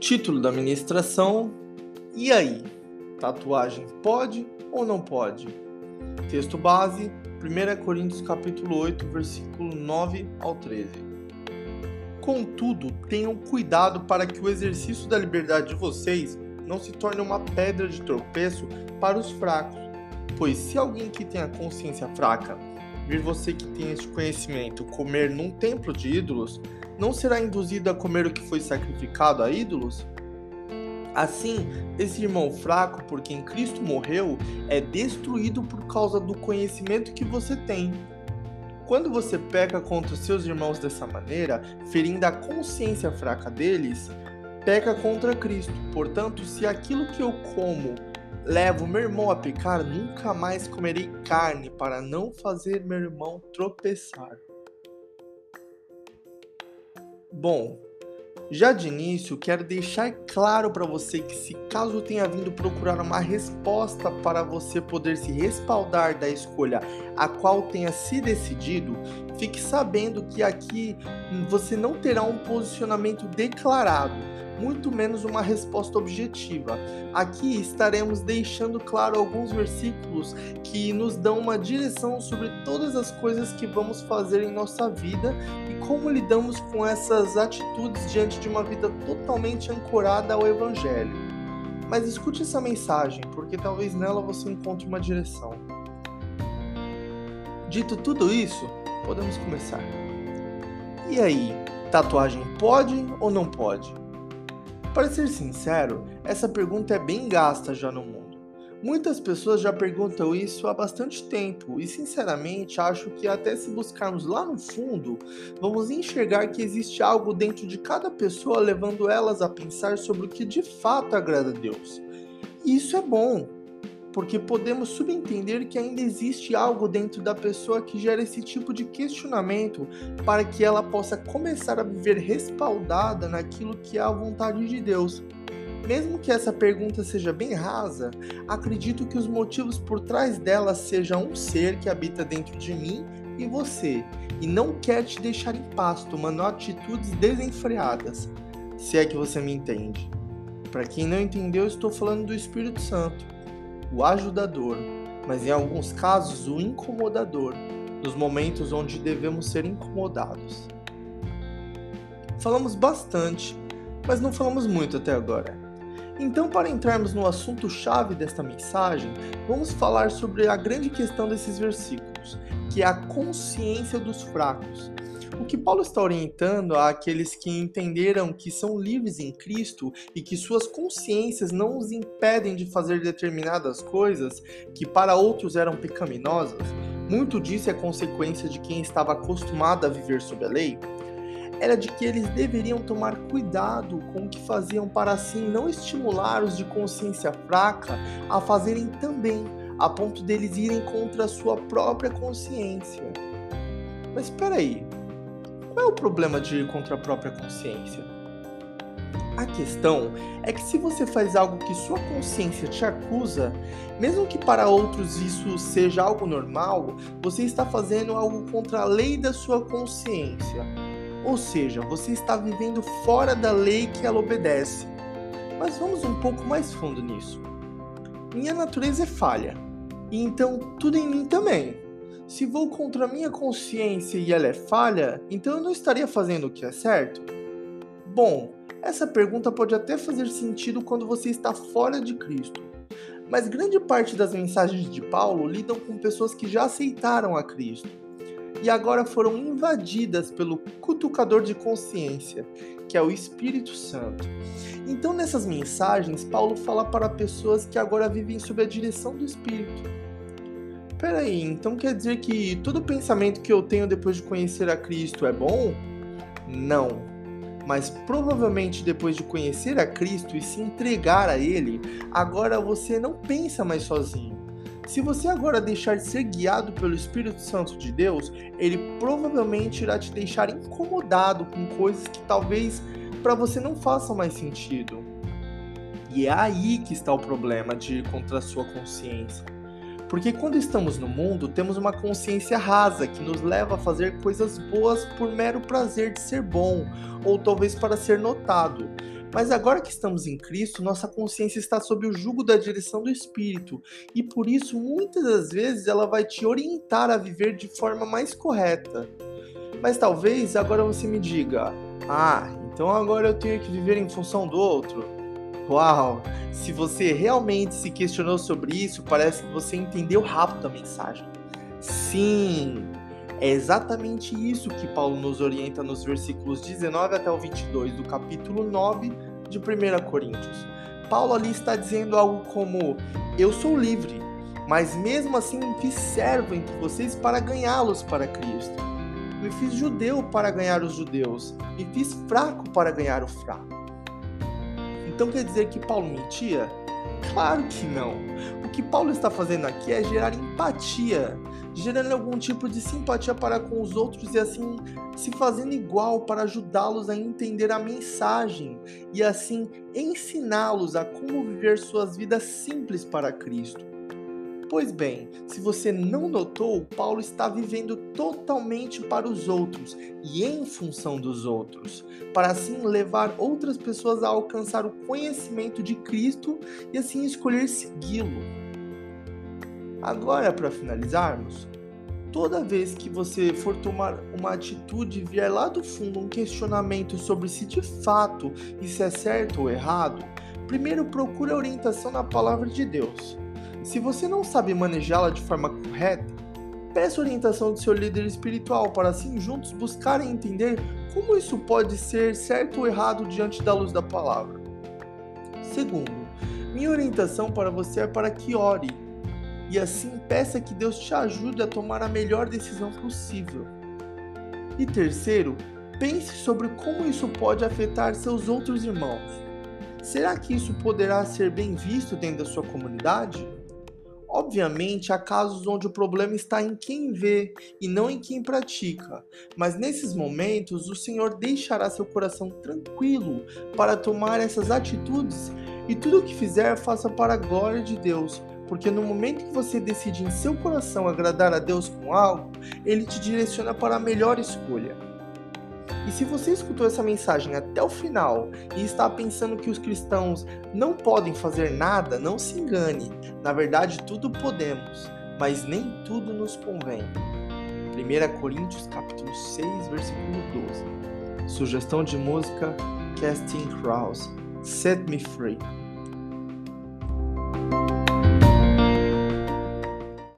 Título da ministração: E aí? Tatuagem pode ou não pode? Texto base: 1 Coríntios capítulo 8, versículo 9 ao 13. Contudo, tenham cuidado para que o exercício da liberdade de vocês não se torne uma pedra de tropeço para os fracos. Pois se alguém que tem a consciência fraca vir você que tem este conhecimento comer num templo de ídolos, não será induzido a comer o que foi sacrificado a ídolos? Assim, esse irmão fraco por quem Cristo morreu é destruído por causa do conhecimento que você tem. Quando você peca contra seus irmãos dessa maneira, ferindo a consciência fraca deles, peca contra Cristo. Portanto, se aquilo que eu como leva meu irmão a pecar, nunca mais comerei carne para não fazer meu irmão tropeçar. Bom, já de início quero deixar claro para você que se caso tenha vindo procurar uma resposta para você poder se respaldar da escolha a qual tenha se decidido, fique sabendo que aqui você não terá um posicionamento declarado muito menos uma resposta objetiva. Aqui estaremos deixando claro alguns versículos que nos dão uma direção sobre todas as coisas que vamos fazer em nossa vida e como lidamos com essas atitudes diante de uma vida totalmente ancorada ao Evangelho. Mas escute essa mensagem, porque talvez nela você encontre uma direção. Dito tudo isso, podemos começar. E aí, tatuagem pode ou não pode? Para ser sincero, essa pergunta é bem gasta já no mundo. Muitas pessoas já perguntam isso há bastante tempo e, sinceramente, acho que até se buscarmos lá no fundo, vamos enxergar que existe algo dentro de cada pessoa levando elas a pensar sobre o que de fato agrada a Deus. E isso é bom, porque podemos subentender que ainda existe algo dentro da pessoa que gera esse tipo de questionamento para que ela possa começar a viver respaldada naquilo que é a vontade de Deus. Mesmo que essa pergunta seja bem rasa, acredito que os motivos por trás dela sejam um ser que habita dentro de mim e você, e não quer te deixar em paz tomando atitudes desenfreadas, se é que você me entende. Para quem não entendeu, estou falando do Espírito Santo o ajudador, mas em alguns casos o incomodador, nos momentos onde devemos ser incomodados. Falamos bastante, mas não falamos muito até agora. Então, para entrarmos no assunto-chave desta mensagem, vamos falar sobre a grande questão desses versículos, que é a consciência dos fracos, o que Paulo está orientando àqueles que entenderam que são livres em Cristo e que suas consciências não os impedem de fazer determinadas coisas que para outros eram pecaminosas, muito disso é consequência de quem estava acostumado a viver sob a lei, era de que eles deveriam tomar cuidado com o que faziam para assim não estimular os de consciência fraca a fazerem também, a ponto deles irem contra a sua própria consciência. Mas espera aí, qual é o problema de ir contra a própria consciência? A questão é que se você faz algo que sua consciência te acusa, mesmo que para outros isso seja algo normal, você está fazendo algo contra a lei da sua consciência. Ou seja, você está vivendo fora da lei que ela obedece. Mas vamos um pouco mais fundo nisso. Minha natureza é falha, e então tudo em mim também. Se vou contra a minha consciência e ela é falha, então eu não estaria fazendo o que é certo? Bom, essa pergunta pode até fazer sentido quando você está fora de Cristo. Mas grande parte das mensagens de Paulo lidam com pessoas que já aceitaram a Cristo e agora foram invadidas pelo cutucador de consciência, que é o Espírito Santo. Então, nessas mensagens, Paulo fala para pessoas que agora vivem sob a direção do Espírito Peraí, então quer dizer que todo pensamento que eu tenho depois de conhecer a Cristo é bom? Não. Mas provavelmente depois de conhecer a Cristo e se entregar a Ele, agora você não pensa mais sozinho. Se você agora deixar de ser guiado pelo Espírito Santo de Deus, ele provavelmente irá te deixar incomodado com coisas que talvez para você não façam mais sentido. E é aí que está o problema de ir contra a sua consciência. Porque quando estamos no mundo, temos uma consciência rasa que nos leva a fazer coisas boas por mero prazer de ser bom, ou talvez para ser notado. Mas agora que estamos em Cristo, nossa consciência está sob o jugo da direção do Espírito, e por isso muitas das vezes ela vai te orientar a viver de forma mais correta. Mas talvez agora você me diga: "Ah, então agora eu tenho que viver em função do outro". Uau! Se você realmente se questionou sobre isso, parece que você entendeu rápido a mensagem. Sim, é exatamente isso que Paulo nos orienta nos versículos 19 até o 22 do capítulo 9 de 1 Coríntios. Paulo ali está dizendo algo como: Eu sou livre, mas mesmo assim me fiz servo entre vocês para ganhá-los para Cristo. Me fiz judeu para ganhar os judeus, me fiz fraco para ganhar o fraco. Então quer dizer que Paulo mentia? Claro que não. O que Paulo está fazendo aqui é gerar empatia gerando algum tipo de simpatia para com os outros e assim se fazendo igual para ajudá-los a entender a mensagem e assim ensiná-los a como viver suas vidas simples para Cristo. Pois bem, se você não notou, Paulo está vivendo totalmente para os outros e em função dos outros, para assim levar outras pessoas a alcançar o conhecimento de Cristo e assim escolher segui-lo. Agora, para finalizarmos, toda vez que você for tomar uma atitude e vier lá do fundo um questionamento sobre se de fato isso é certo ou errado, primeiro procure a orientação na palavra de Deus. Se você não sabe manejá-la de forma correta, peça orientação do seu líder espiritual para assim juntos buscarem entender como isso pode ser certo ou errado diante da luz da palavra. Segundo, minha orientação para você é para que ore e assim peça que Deus te ajude a tomar a melhor decisão possível. E terceiro, pense sobre como isso pode afetar seus outros irmãos. Será que isso poderá ser bem visto dentro da sua comunidade? Obviamente, há casos onde o problema está em quem vê e não em quem pratica, mas nesses momentos o Senhor deixará seu coração tranquilo para tomar essas atitudes. E tudo o que fizer faça para a glória de Deus, porque no momento que você decide em seu coração agradar a Deus com algo, ele te direciona para a melhor escolha. E se você escutou essa mensagem até o final e está pensando que os cristãos não podem fazer nada, não se engane. Na verdade, tudo podemos, mas nem tudo nos convém. 1 Coríntios capítulo 6, versículo 12. Sugestão de música Casting Crowds, Set Me Free.